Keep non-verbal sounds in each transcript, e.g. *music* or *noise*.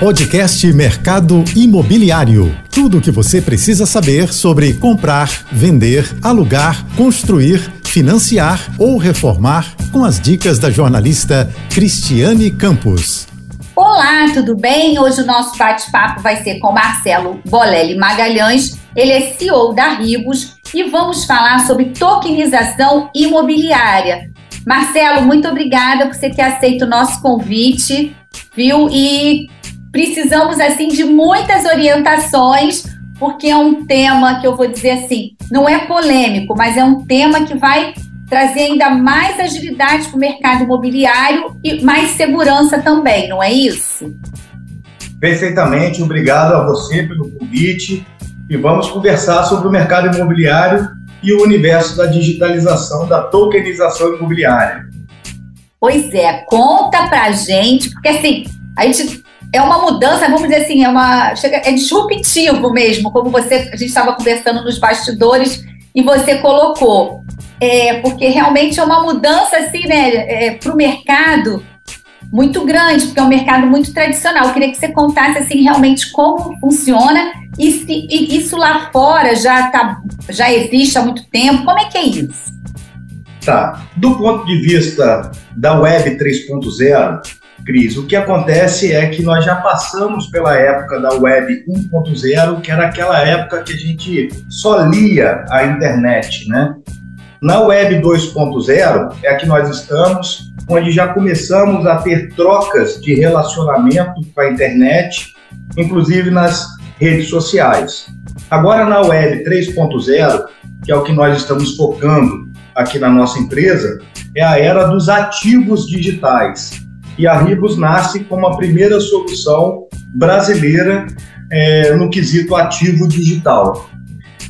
Podcast Mercado Imobiliário. Tudo o que você precisa saber sobre comprar, vender, alugar, construir, financiar ou reformar com as dicas da jornalista Cristiane Campos. Olá, tudo bem? Hoje o nosso bate-papo vai ser com Marcelo Bolelli Magalhães. Ele é CEO da Ribos e vamos falar sobre tokenização imobiliária. Marcelo, muito obrigada por você ter aceito o nosso convite, viu? E precisamos assim de muitas orientações, porque é um tema que eu vou dizer assim, não é polêmico, mas é um tema que vai trazer ainda mais agilidade para o mercado imobiliário e mais segurança também, não é isso? Perfeitamente, obrigado a você pelo convite e vamos conversar sobre o mercado imobiliário e o universo da digitalização, da tokenização imobiliária. Pois é, conta pra gente, porque assim, a gente é uma mudança, vamos dizer assim, é uma chega, é disruptivo mesmo, como você a gente estava conversando nos bastidores e você colocou, é porque realmente é uma mudança assim, né, é, para o mercado muito grande, porque é um mercado muito tradicional. Eu queria que você contasse assim realmente como funciona e se e isso lá fora já tá, já existe há muito tempo. Como é que é isso? Tá. Do ponto de vista da Web 3.0, Cris, o que acontece é que nós já passamos pela época da Web 1.0, que era aquela época que a gente só lia a internet, né? Na Web 2.0 é a que nós estamos, onde já começamos a ter trocas de relacionamento com a internet, inclusive nas redes sociais. Agora na Web 3.0, que é o que nós estamos focando aqui na nossa empresa, é a era dos ativos digitais e a Ribos nasce como a primeira solução brasileira é, no quesito ativo digital.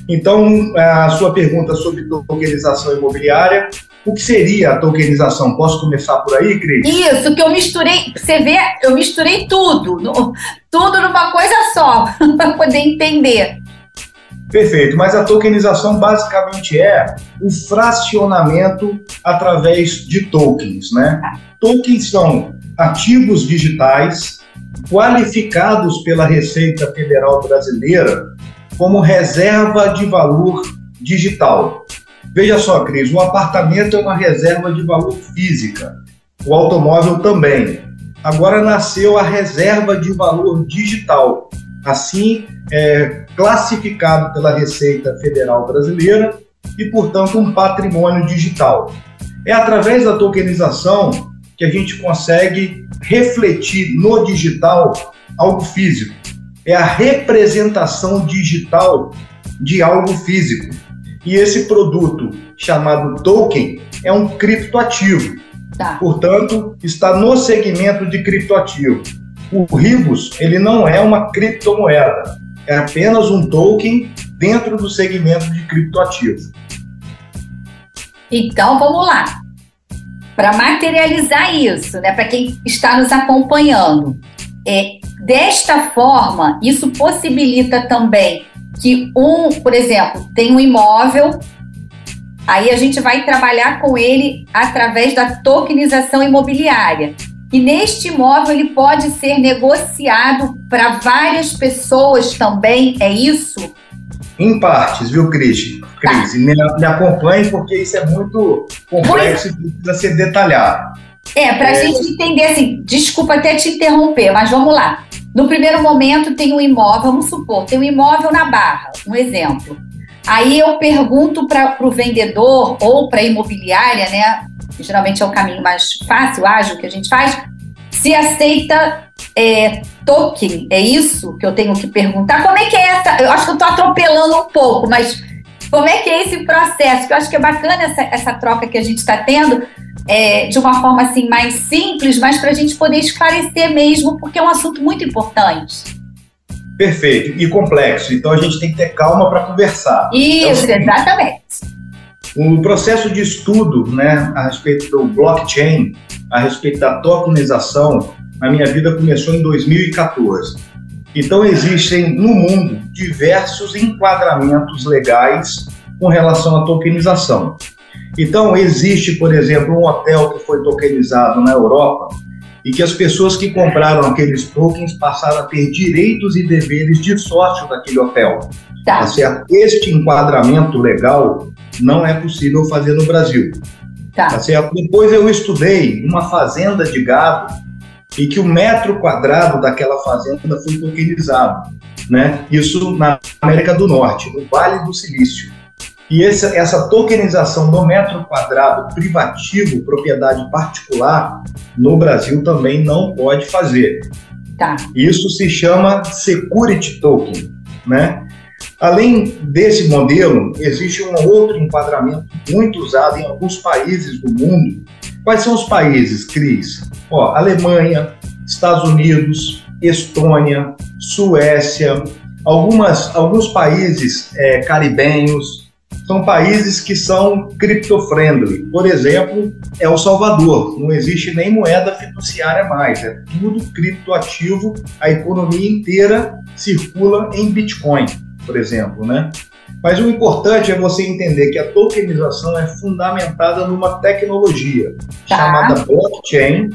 Então, a sua pergunta sobre tokenização imobiliária, o que seria a tokenização? Posso começar por aí, Cris? Isso, que eu misturei, você vê, eu misturei tudo, no, tudo numa coisa só, *laughs* para poder entender. Perfeito, mas a tokenização basicamente é o fracionamento através de tokens, né? Tokens são ativos digitais qualificados pela Receita Federal Brasileira como reserva de valor digital. Veja só, Cris, o apartamento é uma reserva de valor física, o automóvel também. Agora nasceu a reserva de valor digital, assim é classificado pela Receita Federal Brasileira e, portanto, um patrimônio digital. É através da tokenização que a gente consegue refletir no digital algo físico. É a representação digital de algo físico. E esse produto, chamado token, é um criptoativo. Tá. Portanto, está no segmento de criptoativo. O Ribos, ele não é uma criptomoeda, é apenas um token dentro do segmento de criptoativo. Então, vamos lá para materializar isso, né, para quem está nos acompanhando. É, desta forma, isso possibilita também que um, por exemplo, tem um imóvel, aí a gente vai trabalhar com ele através da tokenização imobiliária. E neste imóvel ele pode ser negociado para várias pessoas também, é isso? Em partes, viu, Cris? Cris, tá. me, me acompanhe porque isso é muito complexo e precisa ser detalhado. É, para a é... gente entender assim, desculpa até te interromper, mas vamos lá. No primeiro momento tem um imóvel, vamos supor, tem um imóvel na Barra, um exemplo. Aí eu pergunto para o vendedor ou para a imobiliária, né? Geralmente é o caminho mais fácil, ágil que a gente faz, se aceita é, token, é isso que eu tenho que perguntar? Como é que é essa? Eu acho que eu estou atropelando um pouco, mas como é que é esse processo? Que eu acho que é bacana essa, essa troca que a gente está tendo, é, de uma forma assim mais simples, mas para a gente poder esclarecer mesmo, porque é um assunto muito importante. Perfeito e complexo. Então a gente tem que ter calma para conversar. Isso, então, exatamente. O processo de estudo, né, a respeito do blockchain, a respeito da tokenização, na minha vida começou em 2014. Então existem no mundo diversos enquadramentos legais com relação à tokenização. Então existe, por exemplo, um hotel que foi tokenizado na Europa e que as pessoas que compraram aqueles tokens passaram a ter direitos e deveres de sócio daquele hotel. Tá. tá certo? Este enquadramento legal não é possível fazer no Brasil. Tá. tá certo? Depois eu estudei uma fazenda de gado e que o metro quadrado daquela fazenda foi tokenizado. Né? Isso na América do Norte, no Vale do Silício. E essa, essa tokenização do metro quadrado privativo, propriedade particular, no Brasil também não pode fazer. Tá. Isso se chama Security Token. Né? Além desse modelo, existe um outro enquadramento muito usado em alguns países do mundo. Quais são os países, Cris? Ó, Alemanha, Estados Unidos, Estônia, Suécia, algumas, alguns países é, caribenhos, são países que são cripto-friendly. Por exemplo, El Salvador, não existe nem moeda fiduciária mais, é tudo criptoativo, a economia inteira circula em Bitcoin, por exemplo, né? Mas o importante é você entender que a tokenização é fundamentada numa tecnologia tá. chamada blockchain,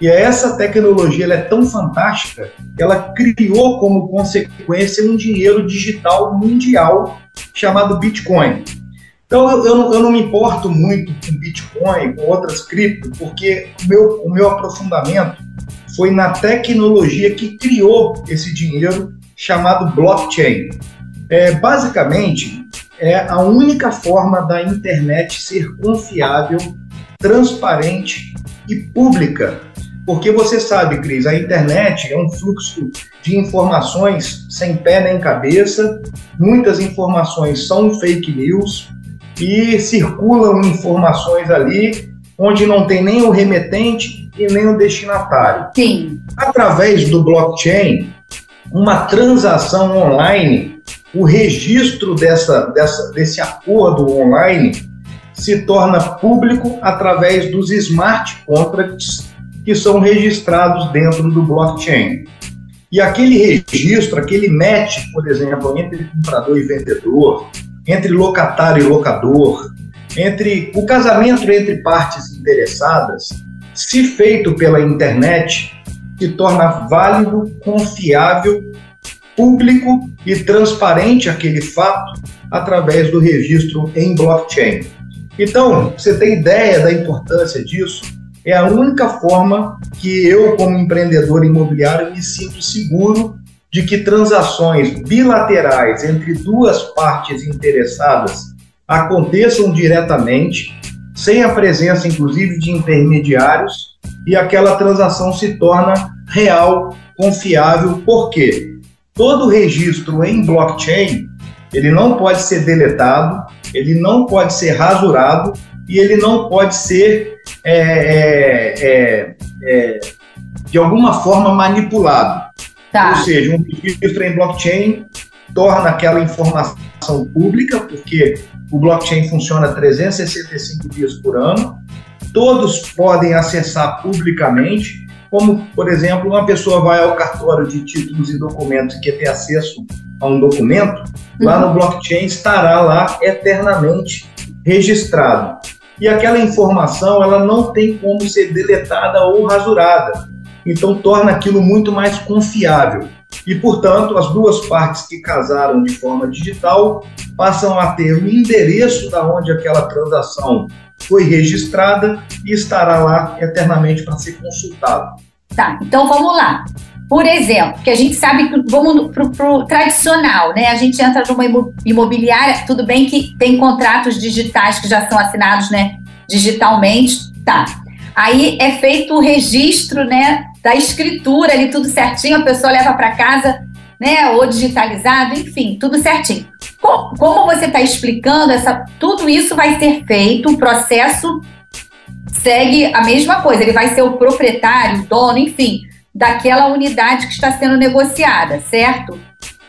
e essa tecnologia é tão fantástica que ela criou como consequência um dinheiro digital mundial chamado Bitcoin. Então eu, eu, não, eu não me importo muito com Bitcoin, com outras criptos, porque o meu, o meu aprofundamento foi na tecnologia que criou esse dinheiro chamado blockchain. É, basicamente, é a única forma da internet ser confiável, transparente e pública porque você sabe, Cris, a internet é um fluxo de informações sem pé nem cabeça, muitas informações são fake news e circulam informações ali onde não tem nem o remetente e nem o destinatário. Sim. Através do blockchain, uma transação online, o registro dessa, dessa, desse acordo online se torna público através dos smart contracts que são registrados dentro do blockchain. E aquele registro, aquele match, por exemplo, entre comprador e vendedor, entre locatário e locador, entre o casamento entre partes interessadas, se feito pela internet, se torna válido, confiável, público e transparente aquele fato através do registro em blockchain. Então, você tem ideia da importância disso? É a única forma que eu, como empreendedor imobiliário, me sinto seguro de que transações bilaterais entre duas partes interessadas aconteçam diretamente, sem a presença, inclusive, de intermediários, e aquela transação se torna real, confiável. Por quê? Todo registro em blockchain ele não pode ser deletado, ele não pode ser rasurado e ele não pode ser é, é, é, é, de alguma forma manipulado. Tá. Ou seja, um registro em blockchain torna aquela informação pública, porque o blockchain funciona 365 dias por ano, todos podem acessar publicamente, como, por exemplo, uma pessoa vai ao cartório de títulos e documentos e quer ter acesso a um documento, uhum. lá no blockchain estará lá eternamente registrado e aquela informação ela não tem como ser deletada ou rasurada. Então torna aquilo muito mais confiável. E, portanto, as duas partes que casaram de forma digital passam a ter o endereço da onde aquela transação foi registrada e estará lá eternamente para ser consultado. Tá, então vamos lá. Por exemplo, que a gente sabe que vamos para o tradicional, né? A gente entra numa imobiliária, tudo bem que tem contratos digitais que já são assinados, né? Digitalmente, tá. Aí é feito o registro, né? Da escritura ali, tudo certinho, a pessoa leva para casa, né? Ou digitalizado, enfim, tudo certinho. Como você está explicando, essa, tudo isso vai ser feito, o processo segue a mesma coisa, ele vai ser o proprietário, o dono, enfim daquela unidade que está sendo negociada, certo?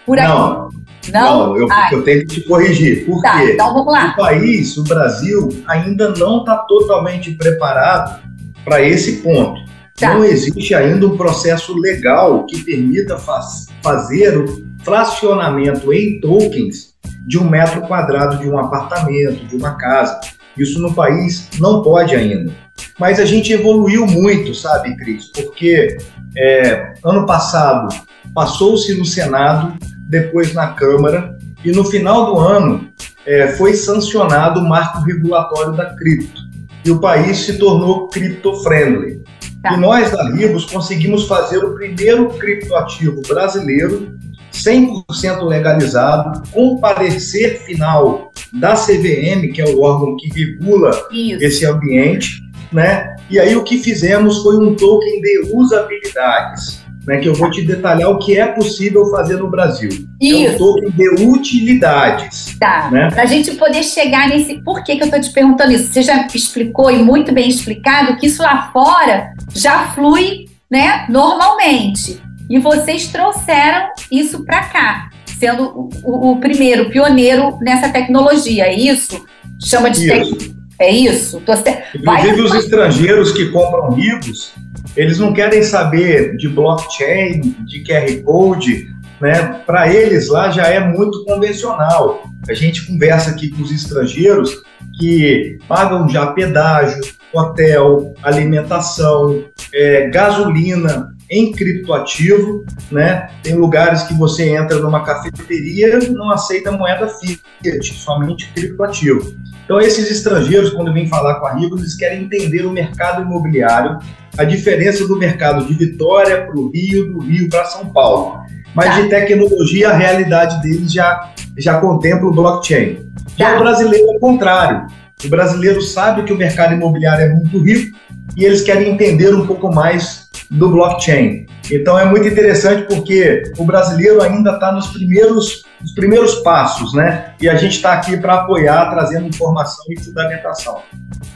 Por aqui. Não. Não, não eu, eu, tenho que te corrigir. Por tá, quê? Então vamos lá. O país, o Brasil, ainda não está totalmente preparado para esse ponto. Tá. Não existe ainda um processo legal que permita faz, fazer o fracionamento em tokens de um metro quadrado de um apartamento, de uma casa. Isso no país não pode ainda. Mas a gente evoluiu muito, sabe, Cris? Porque é, ano passado passou-se no Senado, depois na Câmara, e no final do ano é, foi sancionado o marco regulatório da cripto. E o país se tornou cripto-friendly. Tá. E nós, da Ribos, conseguimos fazer o primeiro criptoativo brasileiro 100% legalizado, com parecer final da CVM, que é o órgão que regula Isso. esse ambiente, né? E aí o que fizemos foi um token de usabilidades, né? Que eu vou te detalhar o que é possível fazer no Brasil. Isso. É um token de utilidades. Tá. Né? Para a gente poder chegar nesse. Por que, que eu estou te perguntando isso? Você já explicou e muito bem explicado que isso lá fora já flui, né? Normalmente. E vocês trouxeram isso para cá, sendo o, o, o, primeiro, pioneiro nessa tecnologia, é isso? Chama de isso. Tec... É isso? Tô... Inclusive Vai... os estrangeiros que compram ribos, eles não querem saber de blockchain, de QR Code, né? Para eles lá já é muito convencional. A gente conversa aqui com os estrangeiros que pagam já pedágio, hotel, alimentação, é, gasolina, em criptoativo, né? Tem lugares que você entra numa cafeteria não aceita moeda fiat, somente criptoativo. Então, esses estrangeiros, quando vêm falar com a Rigo, eles querem entender o mercado imobiliário, a diferença do mercado de Vitória para o Rio, do Rio para São Paulo. Mas tá. de tecnologia, a realidade deles já, já contempla o blockchain. Já tá. o brasileiro é o contrário. O brasileiro sabe que o mercado imobiliário é muito rico e eles querem entender um pouco mais do blockchain. Então é muito interessante porque o brasileiro ainda está nos primeiros, nos primeiros passos, né? E a gente está aqui para apoiar, trazendo informação e fundamentação.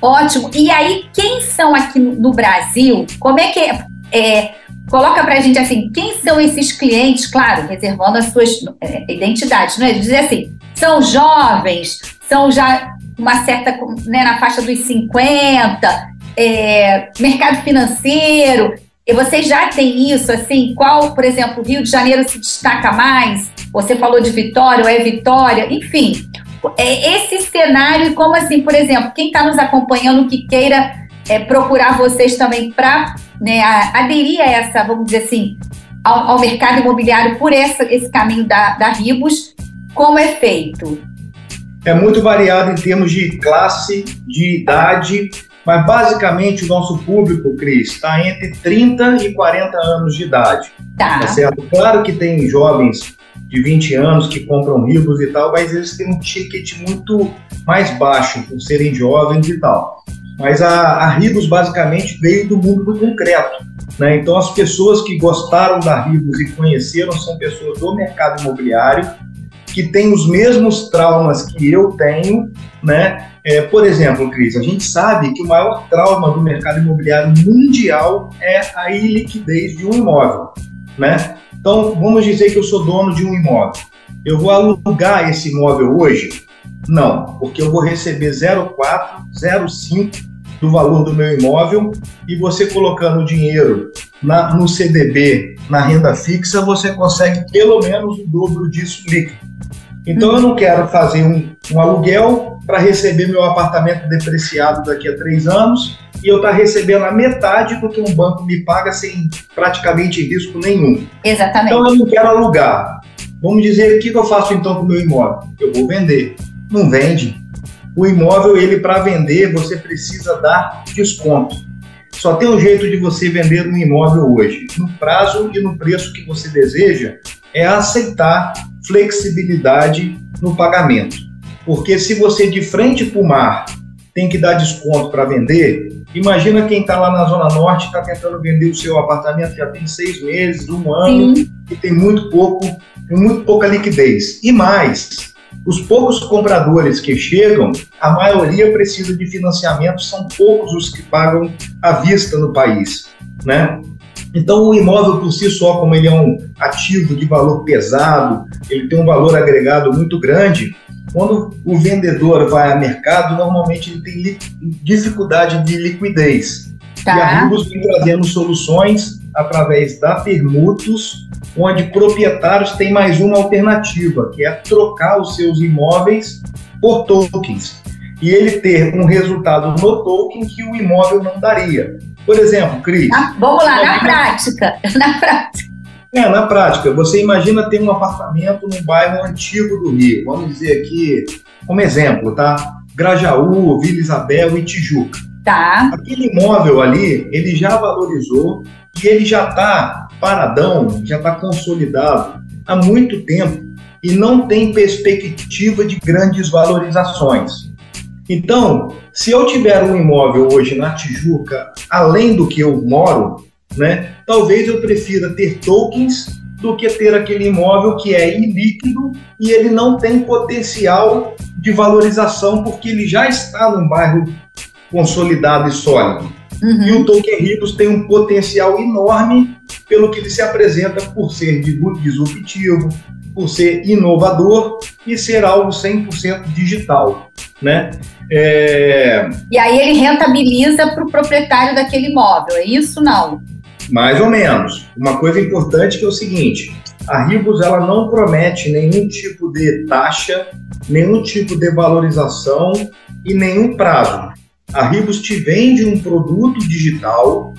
Ótimo. E aí, quem são aqui no Brasil? Como é que é? é coloca para a gente assim, quem são esses clientes? Claro, reservando as suas é, identidades, não é? Dizer assim, são jovens, são já uma certa, né, na faixa dos 50, é, mercado financeiro. E vocês já têm isso, assim? Qual, por exemplo, Rio de Janeiro se destaca mais? Você falou de Vitória, ou é Vitória? Enfim, é esse cenário, como assim, por exemplo, quem está nos acompanhando que queira é, procurar vocês também para né, aderir a essa, vamos dizer assim, ao, ao mercado imobiliário por essa, esse caminho da, da Ribos, como é feito? É muito variado em termos de classe, de idade mas basicamente o nosso público, Cris, está entre 30 e 40 anos de idade. Tá. tá certo? Claro que tem jovens de 20 anos que compram livros e tal, mas eles têm um ticket muito mais baixo por serem jovens e tal. Mas a, a Ribos basicamente veio do mundo do concreto. Né? Então as pessoas que gostaram da Ribos e conheceram são pessoas do mercado imobiliário que têm os mesmos traumas que eu tenho, né? É, por exemplo, Cris, a gente sabe que o maior trauma do mercado imobiliário mundial é a iliquidez de um imóvel, né? Então, vamos dizer que eu sou dono de um imóvel. Eu vou alugar esse imóvel hoje? Não, porque eu vou receber 0,4, 0,5 do valor do meu imóvel e você colocando o dinheiro na, no CDB, na renda fixa, você consegue pelo menos o dobro disso líquido. Então eu não quero fazer um, um aluguel para receber meu apartamento depreciado daqui a três anos e eu estar tá recebendo a metade do que um banco me paga sem praticamente risco nenhum. Exatamente. Então eu não quero alugar. Vamos dizer, o que eu faço então com o meu imóvel? Eu vou vender. Não vende. O imóvel, ele para vender, você precisa dar desconto. Só tem um jeito de você vender um imóvel hoje, no prazo e no preço que você deseja, é aceitar flexibilidade no pagamento. Porque se você de frente para o mar tem que dar desconto para vender, imagina quem está lá na Zona Norte está tentando vender o seu apartamento já tem seis meses, um ano, Sim. e tem muito pouco, muito pouca liquidez. E mais, os poucos compradores que chegam, a maioria precisa de financiamento, são poucos os que pagam à vista no país, né? Então, o imóvel por si só, como ele é um ativo de valor pesado, ele tem um valor agregado muito grande. Quando o vendedor vai a mercado, normalmente ele tem dificuldade de liquidez. Tá. E a Ribos vem trazendo soluções através da permutos, onde proprietários têm mais uma alternativa, que é trocar os seus imóveis por tokens. e ele ter um resultado no token que o imóvel não daria. Por exemplo, Cris. Ah, vamos lá, na prática. *laughs* Na prática. É, na prática, você imagina ter um apartamento num bairro antigo do Rio. Vamos dizer aqui, como exemplo, tá? Grajaú, Vila Isabel e Tijuca. Tá. Aquele imóvel ali, ele já valorizou e ele já está paradão, já está consolidado há muito tempo e não tem perspectiva de grandes valorizações. Então, se eu tiver um imóvel hoje na Tijuca, além do que eu moro, né, talvez eu prefira ter tokens do que ter aquele imóvel que é ilíquido e ele não tem potencial de valorização porque ele já está num bairro consolidado e sólido. Uhum. E o token Ribos tem um potencial enorme pelo que ele se apresenta por ser disruptivo, por ser inovador e ser algo 100% digital, né? É... E aí ele rentabiliza para o proprietário daquele imóvel, é isso não? Mais ou menos. Uma coisa importante que é o seguinte, a Ribos ela não promete nenhum tipo de taxa, nenhum tipo de valorização e nenhum prazo. A Ribos te vende um produto digital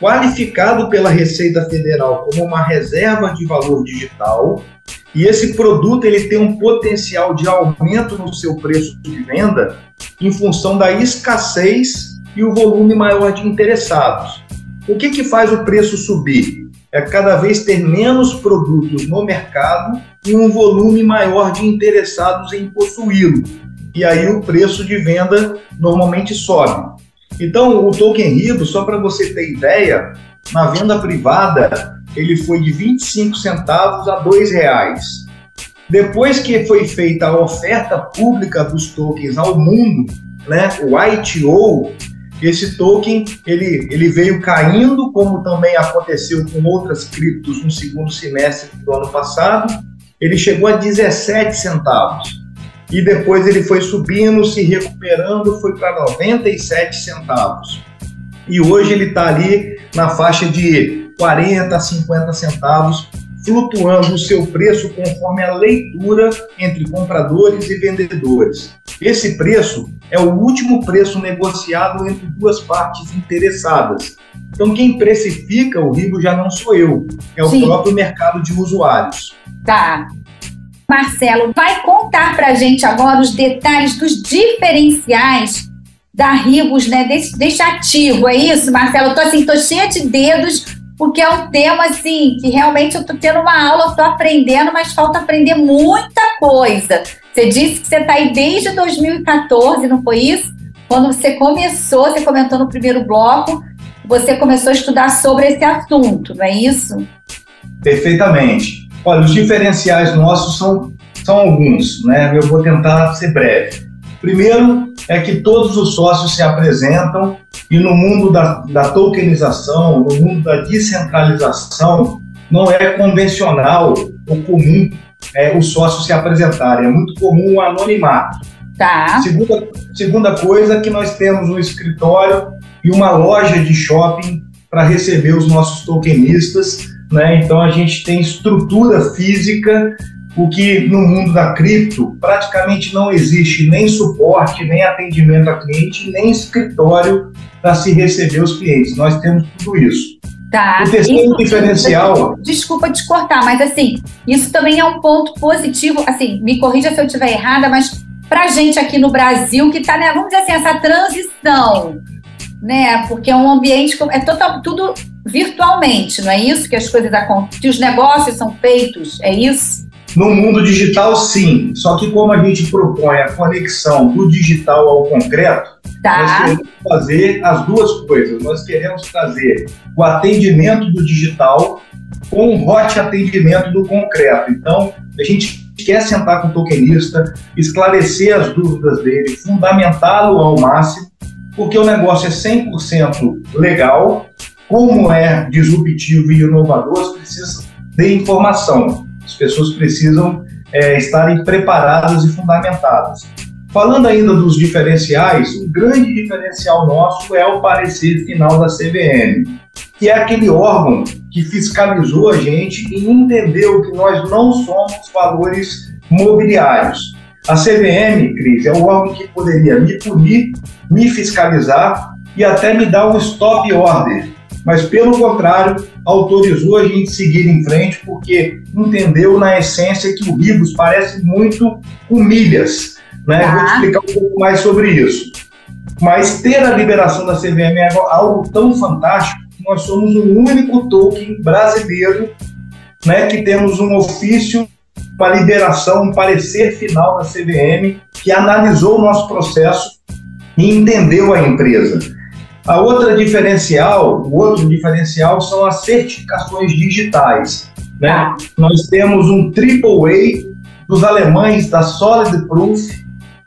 qualificado pela Receita Federal como uma reserva de valor digital e esse produto ele tem um potencial de aumento no seu preço de venda em função da escassez e o volume maior de interessados. O que, que faz o preço subir? É cada vez ter menos produtos no mercado e um volume maior de interessados em possuí-lo. E aí o preço de venda normalmente sobe. Então, o token RIBO, só para você ter ideia, na venda privada, ele foi de 25 centavos a R$ reais. Depois que foi feita a oferta pública dos tokens ao mundo, né, o ITO, esse token ele, ele veio caindo, como também aconteceu com outras criptos no segundo semestre do ano passado. Ele chegou a 17 centavos. E depois ele foi subindo, se recuperando, foi para 97 centavos. E hoje ele está ali na faixa de 40 a 50 centavos, flutuando o seu preço conforme a leitura entre compradores e vendedores. Esse preço é o último preço negociado entre duas partes interessadas. Então, quem precifica o RIBO já não sou eu, é o Sim. próprio mercado de usuários. Tá. Marcelo, vai contar para a gente agora os detalhes dos diferenciais da Ribos, né, desse, desse ativo, é isso, Marcelo? Eu tô assim, tô cheia de dedos porque é um tema assim que realmente eu estou tendo uma aula, estou aprendendo, mas falta aprender muita coisa. Você disse que você está aí desde 2014, não foi isso? Quando você começou, você comentou no primeiro bloco, você começou a estudar sobre esse assunto, não é isso? Perfeitamente. Olha, os diferenciais nossos são, são alguns, né? Eu vou tentar ser breve. Primeiro é que todos os sócios se apresentam e no mundo da, da tokenização, no mundo da descentralização, não é convencional ou comum é, os sócios se apresentarem. É muito comum o anonimato. Tá. Segunda, segunda coisa é que nós temos um escritório e uma loja de shopping para receber os nossos tokenistas. Né? Então a gente tem estrutura física o que no mundo da cripto praticamente não existe nem suporte, nem atendimento a cliente, nem escritório para se receber os clientes. Nós temos tudo isso. Tá. O terceiro isso, diferencial. Desculpa te cortar, mas assim, isso também é um ponto positivo. Assim, me corrija se eu estiver errada, mas para gente aqui no Brasil que está, né, vamos dizer assim, essa transição, né? Porque é um ambiente é total, tudo virtualmente, não é isso que as coisas acontecem, que os negócios são feitos, é isso? No mundo digital, sim. Só que como a gente propõe a conexão do digital ao concreto, tá. nós queremos fazer as duas coisas. Nós queremos trazer o atendimento do digital com o hot atendimento do concreto. Então, a gente quer sentar com o tokenista, esclarecer as dúvidas dele, fundamentá-lo ao máximo, porque o negócio é 100% legal, como é disruptivo e inovador, precisa de informação. As pessoas precisam é, estarem preparadas e fundamentadas. Falando ainda dos diferenciais, o grande diferencial nosso é o parecer final da CVM, que é aquele órgão que fiscalizou a gente e entendeu que nós não somos valores mobiliários. A CVM, Cris, é o órgão que poderia me punir, me fiscalizar e até me dar um stop order. Mas, pelo contrário, autorizou a gente seguir em frente porque entendeu, na essência, que o Ribos parece muito com milhas. Né? Tá. Vou te explicar um pouco mais sobre isso. Mas ter a liberação da CVM é algo tão fantástico que nós somos o único token brasileiro né, que temos um ofício para liberação, um parecer final da CVM que analisou o nosso processo e entendeu a empresa. A outra diferencial, o outro diferencial são as certificações digitais. Né? Nós temos um AAA dos alemães da Solid Proof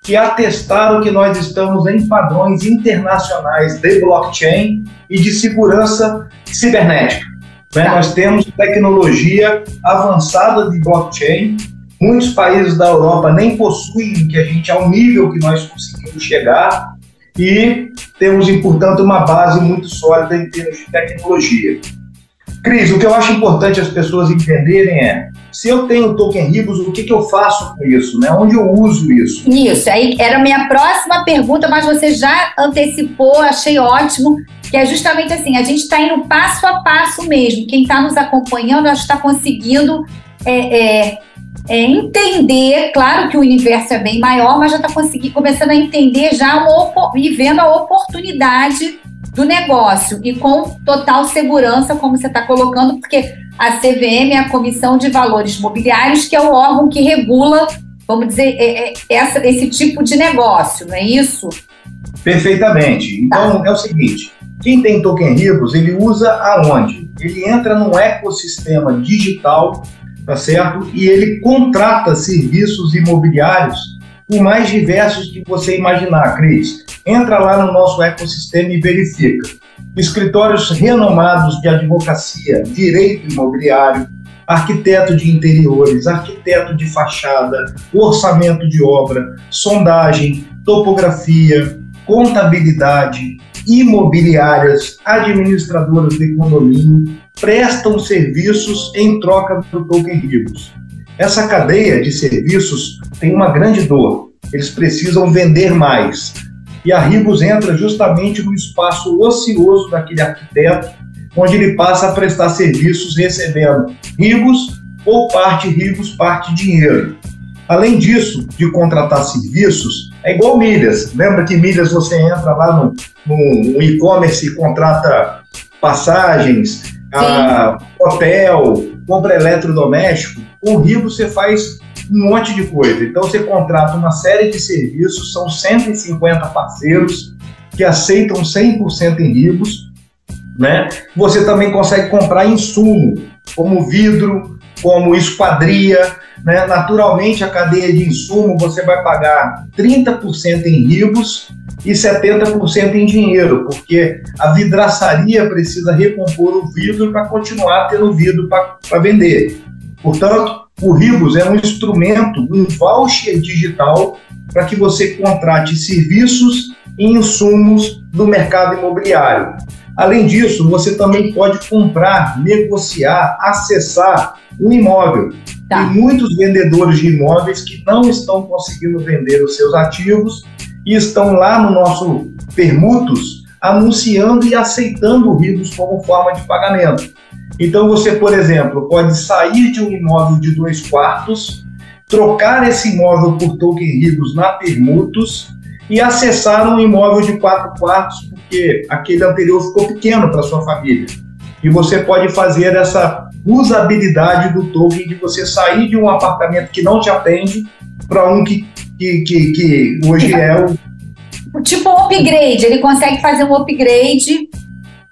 que atestaram que nós estamos em padrões internacionais de blockchain e de segurança cibernética. Né? Tá. Nós temos tecnologia avançada de blockchain. Muitos países da Europa nem possuem que a gente ao nível que nós conseguimos chegar e temos, portanto, uma base muito sólida em termos de tecnologia. Cris, o que eu acho importante as pessoas entenderem é se eu tenho token Ribos, o que, que eu faço com isso? Né? Onde eu uso isso? Isso, aí era a minha próxima pergunta, mas você já antecipou, achei ótimo, que é justamente assim, a gente está indo passo a passo mesmo. Quem está nos acompanhando, acho que está conseguindo é, é, é, entender, claro que o universo é bem maior, mas já está começando a entender já uma, e vendo a oportunidade do negócio e com total segurança, como você está colocando, porque a CVM é a Comissão de Valores Mobiliários, que é o órgão que regula, vamos dizer, é, é, essa, esse tipo de negócio, não é isso? Perfeitamente. Então, tá. é o seguinte, quem tem token ricos, ele usa aonde? Ele entra num ecossistema digital, tá certo? E ele contrata serviços imobiliários o mais diversos que você imaginar, Cris. Entra lá no nosso ecossistema e verifica. Escritórios renomados de advocacia, direito imobiliário, arquiteto de interiores, arquiteto de fachada, orçamento de obra, sondagem, topografia, contabilidade, imobiliárias, administradoras de condomínio prestam serviços em troca do token Ribos. Essa cadeia de serviços tem uma grande dor. Eles precisam vender mais. E a Ribos entra justamente no espaço ocioso daquele arquiteto, onde ele passa a prestar serviços recebendo Ribos ou parte Ribos, parte dinheiro. Além disso, de contratar serviços, é igual milhas. Lembra que milhas você entra lá no, no, no e-commerce e contrata passagens, a, hotel, compra eletrodoméstico? Com o Ribo você faz um monte de coisa. Então você contrata uma série de serviços, são 150 parceiros que aceitam 100% em Ribos. Né? Você também consegue comprar insumo, como vidro, como esquadria. Né? Naturalmente, a cadeia de insumo você vai pagar 30% em ribos e 70% em dinheiro, porque a vidraçaria precisa recompor o vidro para continuar tendo vidro para vender. Portanto, o Ribos é um instrumento, um voucher digital para que você contrate serviços e insumos do mercado imobiliário. Além disso, você também pode comprar, negociar, acessar um imóvel. Tá. Tem muitos vendedores de imóveis que não estão conseguindo vender os seus ativos e estão lá no nosso Permutos anunciando e aceitando o Ribos como forma de pagamento. Então você, por exemplo, pode sair de um imóvel de dois quartos, trocar esse imóvel por token Ribos na Permutos e acessar um imóvel de quatro quartos, porque aquele anterior ficou pequeno para sua família. E você pode fazer essa usabilidade do token de você sair de um apartamento que não te atende para um que, que, que, que hoje é o. Tipo um upgrade, ele consegue fazer um upgrade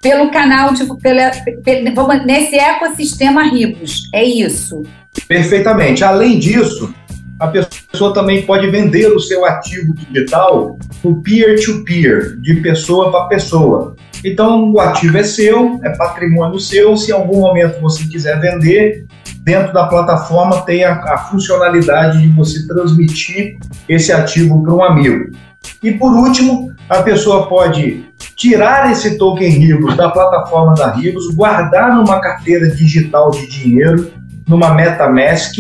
pelo canal, de, pela, pela, nesse ecossistema Ribos. É isso. Perfeitamente. Além disso, a pessoa também pode vender o seu ativo digital no peer-to-peer, de pessoa para pessoa. Então, o ativo é seu, é patrimônio seu. Se em algum momento você quiser vender, dentro da plataforma tem a, a funcionalidade de você transmitir esse ativo para um amigo. E por último, a pessoa pode tirar esse token Ribos da plataforma da Ribos, guardar numa carteira digital de dinheiro, numa MetaMask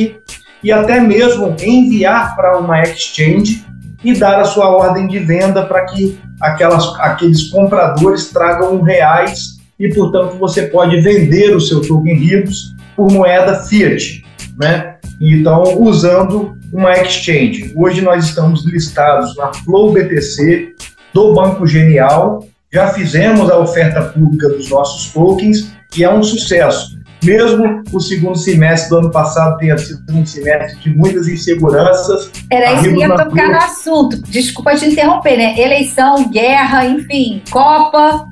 e até mesmo enviar para uma exchange e dar a sua ordem de venda para que aquelas, aqueles compradores tragam reais e, portanto, você pode vender o seu token RIBOS por moeda fiat, né? Então, usando uma exchange. Hoje nós estamos listados na Flow BTC do Banco Genial, já fizemos a oferta pública dos nossos tokens e é um sucesso. Mesmo o segundo semestre do ano passado tenha sido um semestre de muitas inseguranças. Era isso que ia tocar no assunto. Desculpa te interromper, né? Eleição, guerra, enfim, Copa.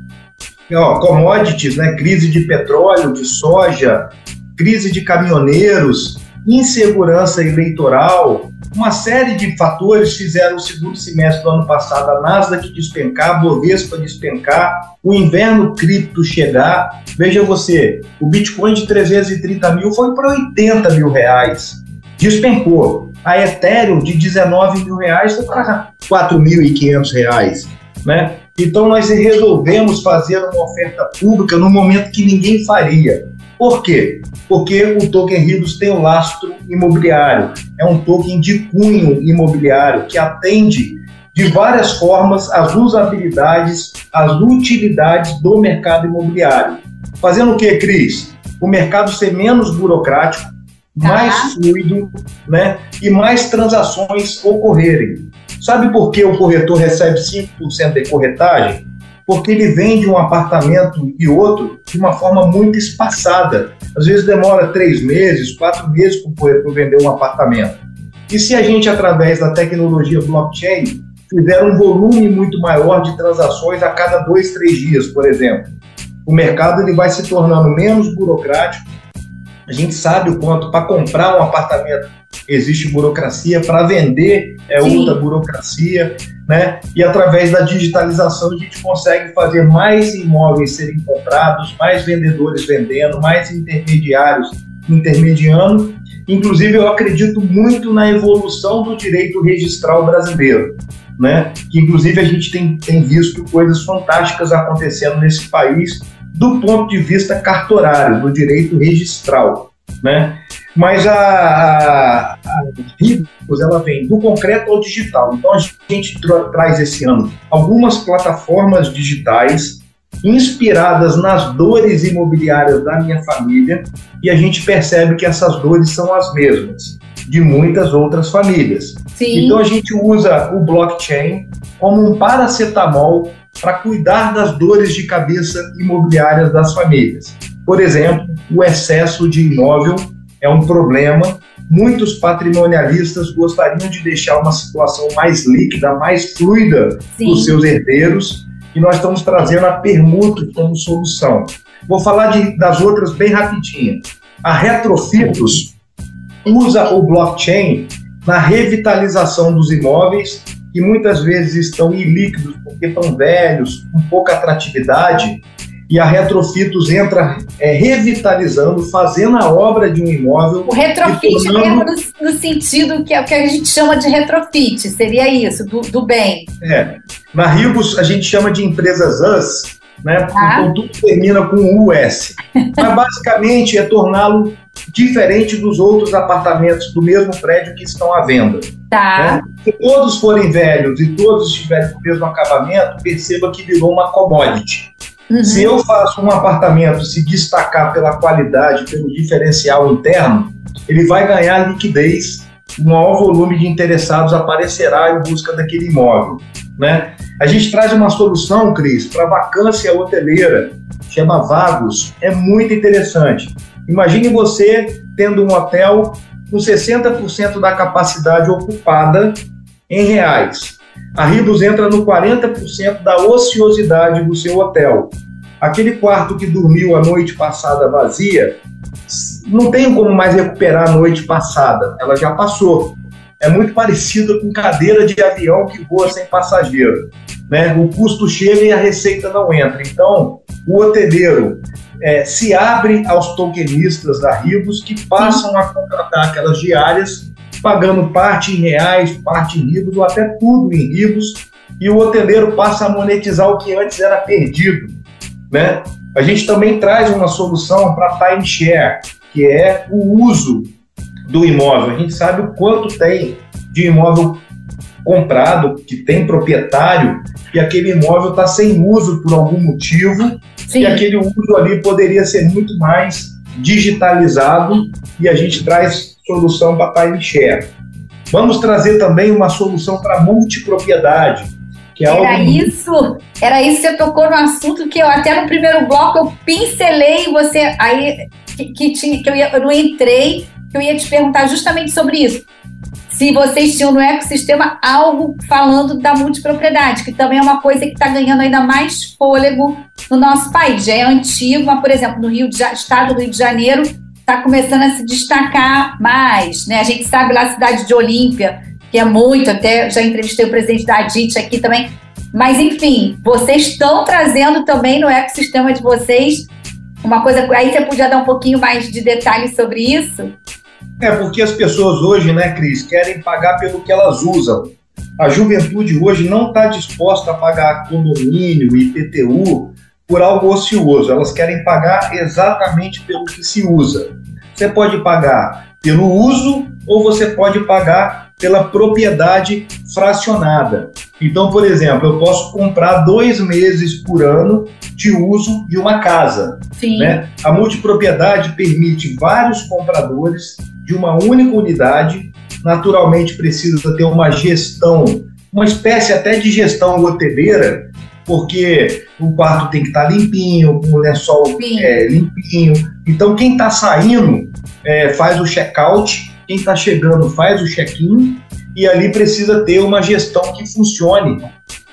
Ó, commodities, né? Crise de petróleo, de soja, crise de caminhoneiros, insegurança eleitoral, uma série de fatores fizeram o segundo semestre do ano passado a Nasdaq despencar, a Bovespa despencar, o inverno cripto chegar. Veja você, o Bitcoin de 330 mil foi para 80 mil reais, despencou. A Ethereum de 19 mil reais foi para 4.500 reais, né? Então nós resolvemos fazer uma oferta pública no momento que ninguém faria. Por quê? Porque o token RIDOS tem o lastro imobiliário. É um token de cunho imobiliário que atende de várias formas as usabilidades, as utilidades do mercado imobiliário. Fazendo o que, Cris? O mercado ser menos burocrático, tá. mais fluido né, e mais transações ocorrerem. Sabe por que o corretor recebe 5% de corretagem? Porque ele vende um apartamento e outro de uma forma muito espaçada. Às vezes demora três meses, quatro meses para vender um apartamento. E se a gente, através da tecnologia blockchain, fizer um volume muito maior de transações a cada dois, três dias, por exemplo, o mercado ele vai se tornando menos burocrático. A gente sabe o quanto para comprar um apartamento existe burocracia, para vender é Sim. outra burocracia né? E através da digitalização a gente consegue fazer mais imóveis serem comprados, mais vendedores vendendo, mais intermediários intermediando. Inclusive, eu acredito muito na evolução do direito registral brasileiro, né? Que inclusive a gente tem, tem visto coisas fantásticas acontecendo nesse país do ponto de vista cartorário, do direito registral, né? Mas a, a, a ela vem do concreto ao digital. Então a gente tra traz esse ano algumas plataformas digitais inspiradas nas dores imobiliárias da minha família e a gente percebe que essas dores são as mesmas de muitas outras famílias. Sim. Então a gente usa o blockchain como um paracetamol para cuidar das dores de cabeça imobiliárias das famílias. Por exemplo, o excesso de imóvel é um problema. Muitos patrimonialistas gostariam de deixar uma situação mais líquida, mais fluida para os seus herdeiros, e nós estamos trazendo a permuta como solução. Vou falar de, das outras bem rapidinho. A Retrofitos usa o blockchain na revitalização dos imóveis que muitas vezes estão ilíquidos porque estão velhos, com pouca atratividade, e a Retrofitos entra é, revitalizando, fazendo a obra de um imóvel. O retrofit tornando... mesmo no, no, sentido que é o que a gente chama de retrofit, seria isso, do, do bem. É. Na Ribos a gente chama de empresas US, né? Ah. Então tudo termina com US. *laughs* Mas basicamente é torná-lo diferente dos outros apartamentos do mesmo prédio que estão à venda. Tá. Né? Se todos forem velhos e todos estiverem com o mesmo acabamento, perceba que virou uma commodity. Uhum. Se eu faço um apartamento se destacar pela qualidade, pelo diferencial interno, ele vai ganhar liquidez, um maior volume de interessados aparecerá em busca daquele imóvel. Né? A gente traz uma solução, Cris, para vacância hoteleira, chama Vagos, é muito interessante. Imagine você tendo um hotel com 60% da capacidade ocupada em reais. A Ribos entra no 40% da ociosidade do seu hotel. Aquele quarto que dormiu a noite passada vazia, não tem como mais recuperar a noite passada, ela já passou. É muito parecida com cadeira de avião que voa sem passageiro. Né? O custo chega e a receita não entra. Então, o hoteleiro é, se abre aos tokenistas da Ribos que passam a contratar aquelas diárias pagando parte em reais, parte em ribos, ou até tudo em ribos, e o hoteleiro passa a monetizar o que antes era perdido. Né? A gente também traz uma solução para timeshare, que é o uso do imóvel, a gente sabe o quanto tem de imóvel comprado, que tem proprietário, e aquele imóvel está sem uso por algum motivo, Sim. e aquele uso ali poderia ser muito mais digitalizado, e a gente traz solução para Time Share. Vamos trazer também uma solução para multipropriedade, que é era algo... isso, era isso que você tocou no assunto que eu até no primeiro bloco eu pincelei você aí que, que tinha que eu, ia, eu não entrei, que eu ia te perguntar justamente sobre isso. Se vocês tinham no ecossistema algo falando da multipropriedade, que também é uma coisa que está ganhando ainda mais fôlego no nosso país. Já é antigo, mas, por exemplo, no Rio de, estado do Rio de Janeiro está começando a se destacar mais. Né? A gente sabe lá a cidade de Olímpia, que é muito, até já entrevistei o presidente da ADIT aqui também. Mas, enfim, vocês estão trazendo também no ecossistema de vocês uma coisa. Aí você podia dar um pouquinho mais de detalhes sobre isso? É, porque as pessoas hoje, né, Cris, querem pagar pelo que elas usam. A juventude hoje não está disposta a pagar condomínio IPTU por algo ocioso. Elas querem pagar exatamente pelo que se usa. Você pode pagar pelo uso ou você pode pagar pela propriedade fracionada. Então, por exemplo, eu posso comprar dois meses por ano de uso de uma casa. Sim. Né? A multipropriedade permite vários compradores de uma única unidade. Naturalmente, precisa ter uma gestão, uma espécie até de gestão hoteleira, porque o quarto tem que estar limpinho, com o lençol é, limpinho. Então, quem está saindo é, faz o check-out, quem está chegando faz o check-in, e ali precisa ter uma gestão que funcione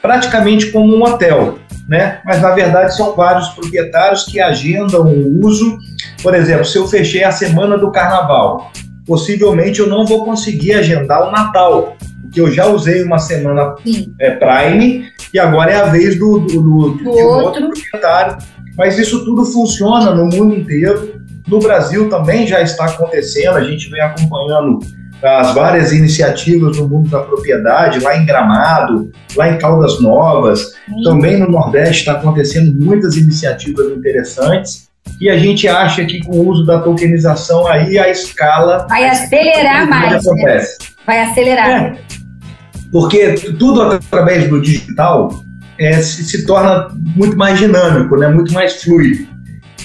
praticamente como um hotel. Né? Mas na verdade são vários proprietários que agendam o uso. Por exemplo, se eu fechei a semana do carnaval, possivelmente eu não vou conseguir agendar o Natal, porque eu já usei uma semana é, Prime e agora é a vez do, do, do, do de um outro proprietário. Mas isso tudo funciona no mundo inteiro. No Brasil também já está acontecendo, a gente vem acompanhando as várias iniciativas no mundo da propriedade, lá em Gramado, lá em Caldas Novas, também no Nordeste está acontecendo muitas iniciativas interessantes. E a gente acha que com o uso da tokenização aí a escala vai acelerar mais. Né? Vai acelerar. É, porque tudo através do digital é, se, se, torna muito mais dinâmico, né? muito mais fluido.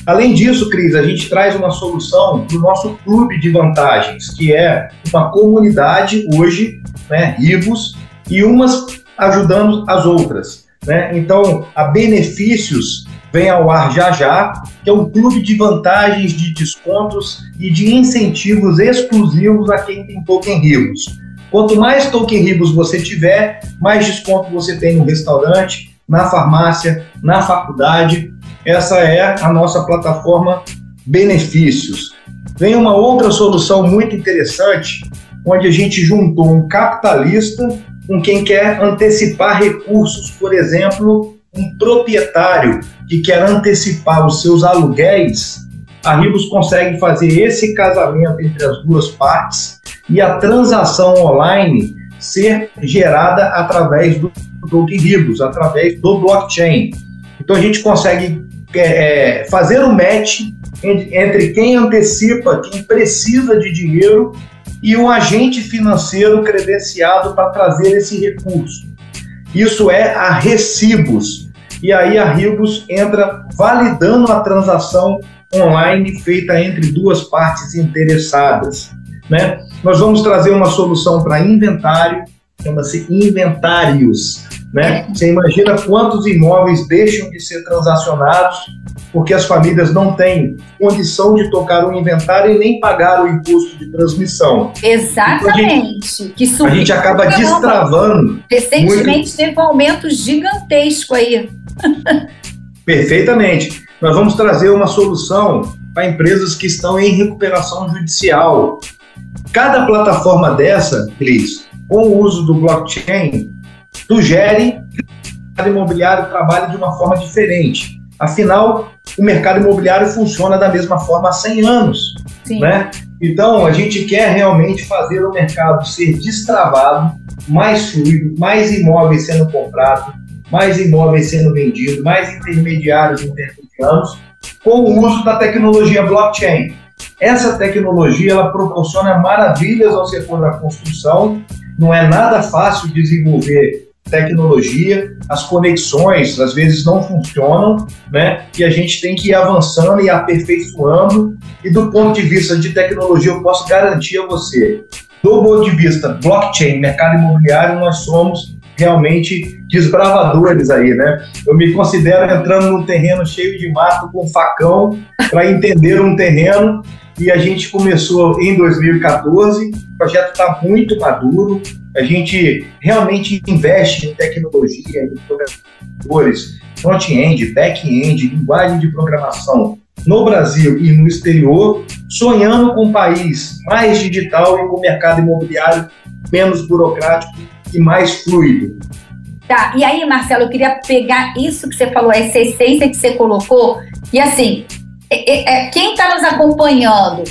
Além disso, Cris, a gente traz uma solução para o nosso clube de vantagens, que é uma comunidade hoje, né, Ribos, e umas ajudando as outras. Né? Então, a benefícios vem ao ar já já, que é um clube de vantagens, de descontos e de incentivos exclusivos a quem tem token Ribos. Quanto mais token Ribos você tiver, mais desconto você tem no restaurante, na farmácia, na faculdade. Essa é a nossa plataforma Benefícios. Vem uma outra solução muito interessante, onde a gente juntou um capitalista com quem quer antecipar recursos, por exemplo, um proprietário que quer antecipar os seus aluguéis, a Ribos consegue fazer esse casamento entre as duas partes e a transação online ser gerada através do token Ribos, através do blockchain. Então a gente consegue é, é fazer o um match entre quem antecipa, quem precisa de dinheiro e um agente financeiro credenciado para trazer esse recurso. Isso é a Recibos. E aí a Ribos entra validando a transação online feita entre duas partes interessadas. Né? Nós vamos trazer uma solução para inventário, chama-se inventários. Né? Você imagina quantos imóveis deixam de ser transacionados porque as famílias não têm condição de tocar o inventário e nem pagar o imposto de transmissão. Exatamente. Então, a, gente, a gente acaba destravando. Recentemente muito... teve um aumento gigantesco aí. *laughs* Perfeitamente. Nós vamos trazer uma solução para empresas que estão em recuperação judicial. Cada plataforma dessa, Cris, com o uso do blockchain, sugere que o imobiliário trabalhe de uma forma diferente. Afinal, o mercado imobiliário funciona da mesma forma há 100 anos. Sim. Né? Então, a gente quer realmente fazer o mercado ser destravado, mais fluido, mais imóveis sendo comprados, mais imóveis sendo vendidos, mais intermediários intermedianos, com o uso da tecnologia blockchain. Essa tecnologia ela proporciona maravilhas ao setor da construção. Não é nada fácil desenvolver tecnologia, as conexões às vezes não funcionam, né? E a gente tem que ir avançando e aperfeiçoando. E do ponto de vista de tecnologia, eu posso garantir a você, do ponto de vista blockchain, mercado imobiliário, nós somos realmente desbravadores aí, né? Eu me considero entrando num terreno cheio de mato com facão para entender um terreno e a gente começou em 2014. O projeto está muito maduro. A gente realmente investe em tecnologia, em programadores, front-end, back-end, linguagem de programação no Brasil e no exterior, sonhando com um país mais digital e com mercado imobiliário menos burocrático e mais fluido. Tá, e aí, Marcelo, eu queria pegar isso que você falou, essa essência que você colocou, e assim, é, é, é quem está nos acompanhando,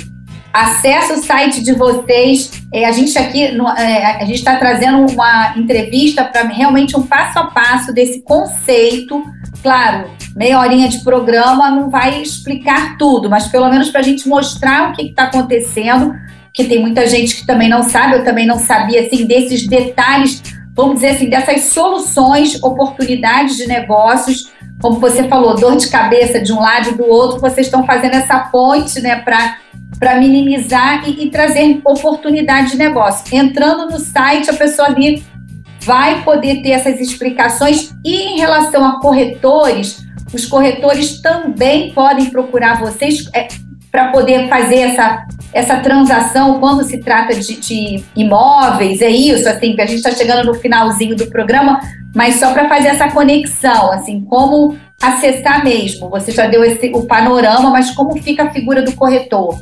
acessa o site de vocês. É, a gente aqui, no, é, a gente está trazendo uma entrevista para realmente um passo a passo desse conceito. Claro, meia horinha de programa não vai explicar tudo, mas pelo menos para a gente mostrar o que está acontecendo, que tem muita gente que também não sabe, eu também não sabia assim desses detalhes, vamos dizer assim, dessas soluções, oportunidades de negócios, como você falou, dor de cabeça de um lado e do outro, vocês estão fazendo essa ponte, né, para minimizar e, e, trazer oportunidade de negócio. Entrando no site, a pessoa ali vai poder ter essas explicações. E em relação a corretores, os corretores também podem procurar vocês é, para poder fazer essa, essa transação quando se trata de, de imóveis. É isso, assim, que a gente está chegando no finalzinho do programa, mas só para fazer essa conexão, assim, como acessar mesmo. Você já deu esse, o panorama, mas como fica a figura do corretor?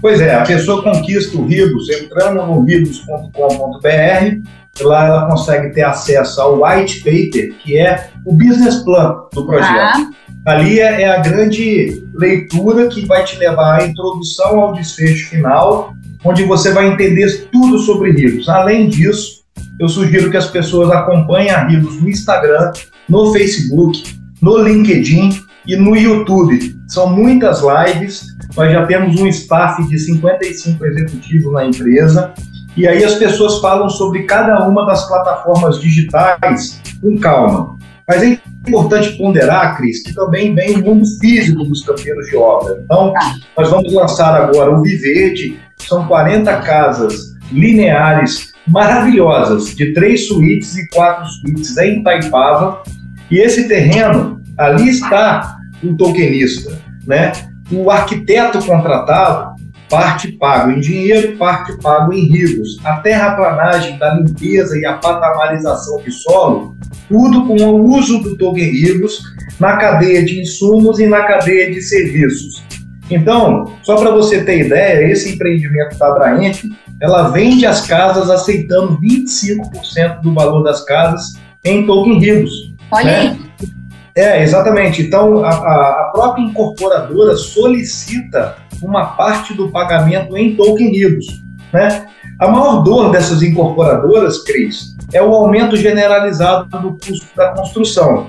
Pois é, a pessoa conquista o Ribos entrando no ribos.com.br, lá ela consegue ter acesso ao white paper, que é o business plan do projeto. Ah. Ali é, é a grande leitura que vai te levar à introdução ao desfecho final, onde você vai entender tudo sobre Ribos. Além disso, eu sugiro que as pessoas acompanhem a Ribos no Instagram, no Facebook, no LinkedIn e no YouTube. São muitas lives nós já temos um staff de 55 executivos na empresa, e aí as pessoas falam sobre cada uma das plataformas digitais com calma. Mas é importante ponderar, Cris, que também vem o mundo físico dos campeiros de obra. Então, nós vamos lançar agora o Vivete, são 40 casas lineares maravilhosas, de três suítes e quatro suítes em Itaipava. E esse terreno, ali está o tokenista, né? o arquiteto contratado, parte pago em dinheiro, parte pago em rios. A terraplanagem da limpeza e a patamarização de solo, tudo com o uso do token rios na cadeia de insumos e na cadeia de serviços. Então, só para você ter ideia, esse empreendimento da Abraente, ela vende as casas aceitando 25% do valor das casas em token rios. Olha né? aí. É, exatamente. Então, a, a própria incorporadora solicita uma parte do pagamento em token rios. Né? A maior dor dessas incorporadoras, Cris, é o aumento generalizado do custo da construção.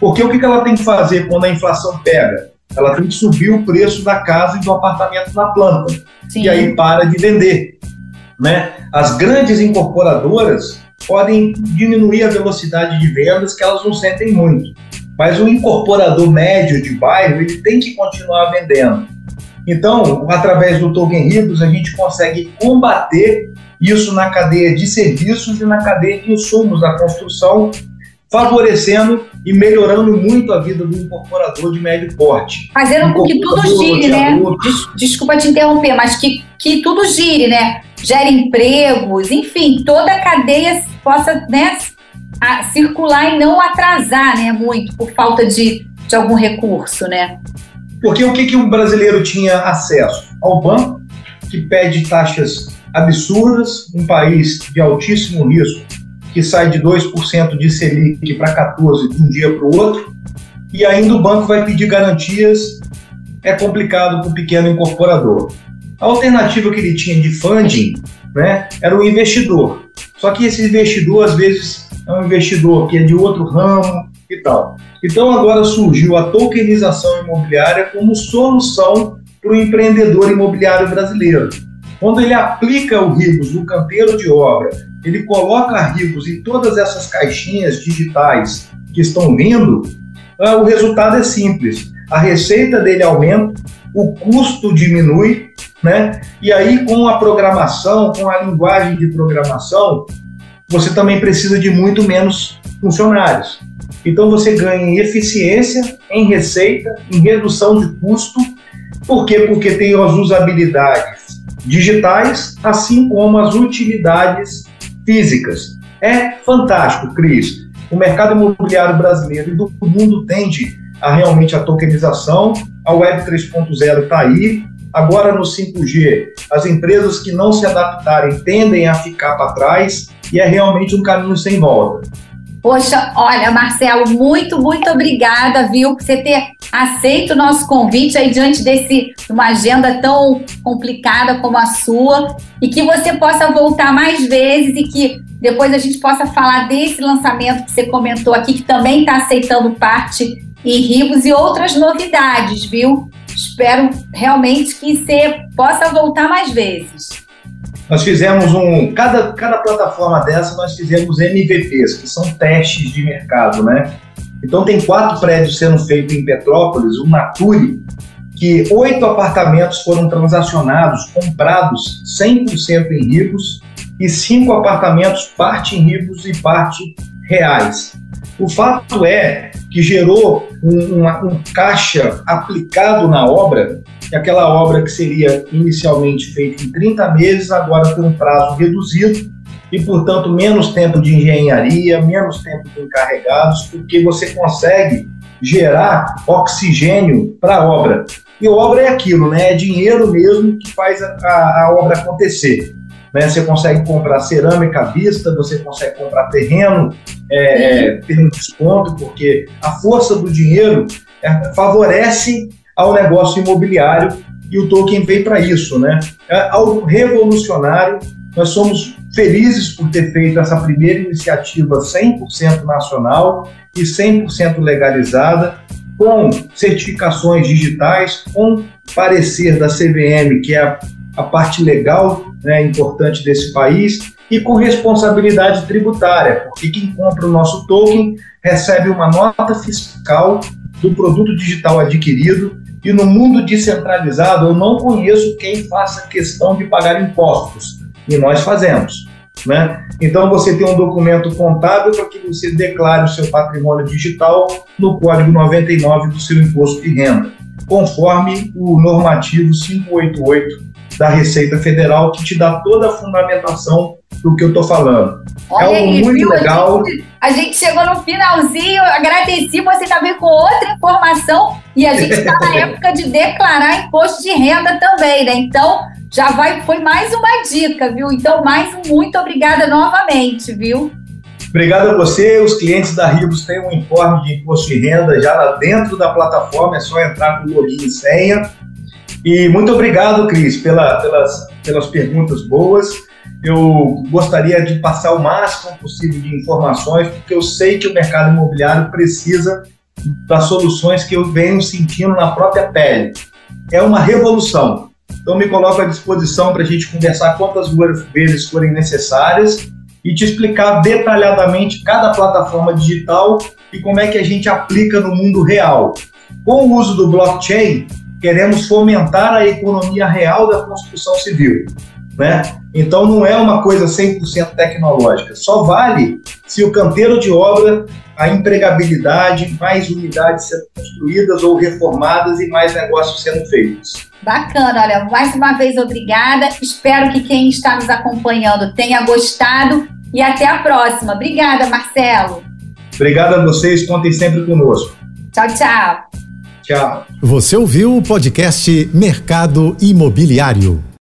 Porque o que ela tem que fazer quando a inflação pega? Ela tem que subir o preço da casa e do apartamento na planta. Sim. E aí para de vender. Né? As grandes incorporadoras podem diminuir a velocidade de vendas, que elas não sentem muito. Mas o incorporador médio de bairro, ele tem que continuar vendendo. Então, através do Token Ribos, a gente consegue combater isso na cadeia de serviços e na cadeia de insumos da construção, favorecendo e melhorando muito a vida do incorporador de médio porte. Fazendo com que tudo gire, né? Desculpa te interromper, mas que, que tudo gire, né? Gere empregos, enfim, toda a cadeia possa né, circular e não atrasar né, muito por falta de, de algum recurso, né? Porque o que, que o brasileiro tinha acesso? Ao banco, que pede taxas absurdas, um país de altíssimo risco, que sai de 2% de Selic para 14% de um dia para o outro, e ainda o banco vai pedir garantias, é complicado para o pequeno incorporador. A alternativa que ele tinha de funding né, era o investidor. Só que esse investidor, às vezes, é um investidor que é de outro ramo e tal. Então agora surgiu a tokenização imobiliária como solução para o empreendedor imobiliário brasileiro. Quando ele aplica o RIBOS no canteiro de obra, ele coloca RIBOS em todas essas caixinhas digitais que estão vindo, ah, o resultado é simples. A receita dele aumenta, o custo diminui, né? E aí, com a programação, com a linguagem de programação, você também precisa de muito menos funcionários. Então, você ganha em eficiência, em receita, em redução de custo. Por quê? Porque tem as usabilidades digitais, assim como as utilidades físicas. É fantástico, Cris. O mercado imobiliário brasileiro e do mundo tende a realmente a tokenização. A Web 3.0 está aí. Agora no 5G, as empresas que não se adaptarem tendem a ficar para trás e é realmente um caminho sem volta. Poxa, olha, Marcelo, muito, muito obrigada, viu, por você ter aceito o nosso convite aí diante desse uma agenda tão complicada como a sua e que você possa voltar mais vezes e que depois a gente possa falar desse lançamento que você comentou aqui, que também está aceitando parte em Ribos e outras novidades, viu? Espero realmente que você possa voltar mais vezes. Nós fizemos um. Cada, cada plataforma dessa nós fizemos MVPs, que são testes de mercado, né? Então tem quatro prédios sendo feitos em Petrópolis, o Nature, que oito apartamentos foram transacionados, comprados 100% em ricos, e cinco apartamentos, parte em ricos e parte reais. O fato é que gerou um, uma, um caixa aplicado na obra, que aquela obra que seria inicialmente feita em 30 meses, agora tem um prazo reduzido e, portanto, menos tempo de engenharia, menos tempo de encarregados, porque você consegue gerar oxigênio para a obra. E obra é aquilo, né? É dinheiro mesmo que faz a, a, a obra acontecer. Né? Você consegue comprar cerâmica à vista, você consegue comprar terreno, é, é, ter um desconto, porque a força do dinheiro é, favorece ao negócio imobiliário e o token veio para isso, né? É algo revolucionário. Nós somos felizes por ter feito essa primeira iniciativa 100% nacional e 100% legalizada, com certificações digitais, com parecer da CVM, que é a, a parte legal né, importante desse país, e com responsabilidade tributária, porque quem compra o nosso token recebe uma nota fiscal do produto digital adquirido e no mundo descentralizado eu não conheço quem faça questão de pagar impostos e nós fazemos. Né? Então você tem um documento contábil para que você declare o seu patrimônio digital no código 99 do seu imposto de renda, conforme o normativo 588 da Receita Federal, que te dá toda a fundamentação do que eu estou falando. Olha é algo aí, muito viu? legal. Gente, a gente, chegou no finalzinho, agradeci você também com outra informação e a gente está na *laughs* época de declarar imposto de renda também, né? Então, já vai, foi mais uma dica, viu? Então, mais um muito obrigada novamente, viu? Obrigado a você. Os clientes da Ribos têm um informe de imposto de renda já lá dentro da plataforma, é só entrar com login e senha. E muito obrigado, Cris, pela, pelas, pelas perguntas boas. Eu gostaria de passar o máximo possível de informações, porque eu sei que o mercado imobiliário precisa das soluções que eu venho sentindo na própria pele. É uma revolução. Então, me coloco à disposição para a gente conversar quantas vezes forem necessárias e te explicar detalhadamente cada plataforma digital e como é que a gente aplica no mundo real. Com o uso do blockchain, queremos fomentar a economia real da construção civil. Né? Então não é uma coisa 100% tecnológica, só vale se o canteiro de obra, a empregabilidade, mais unidades sendo construídas ou reformadas e mais negócios sendo feitos. Bacana, olha, mais uma vez obrigada. Espero que quem está nos acompanhando tenha gostado e até a próxima. Obrigada, Marcelo. Obrigado a vocês, contem sempre conosco. Tchau, tchau. Tchau. Você ouviu o podcast Mercado Imobiliário.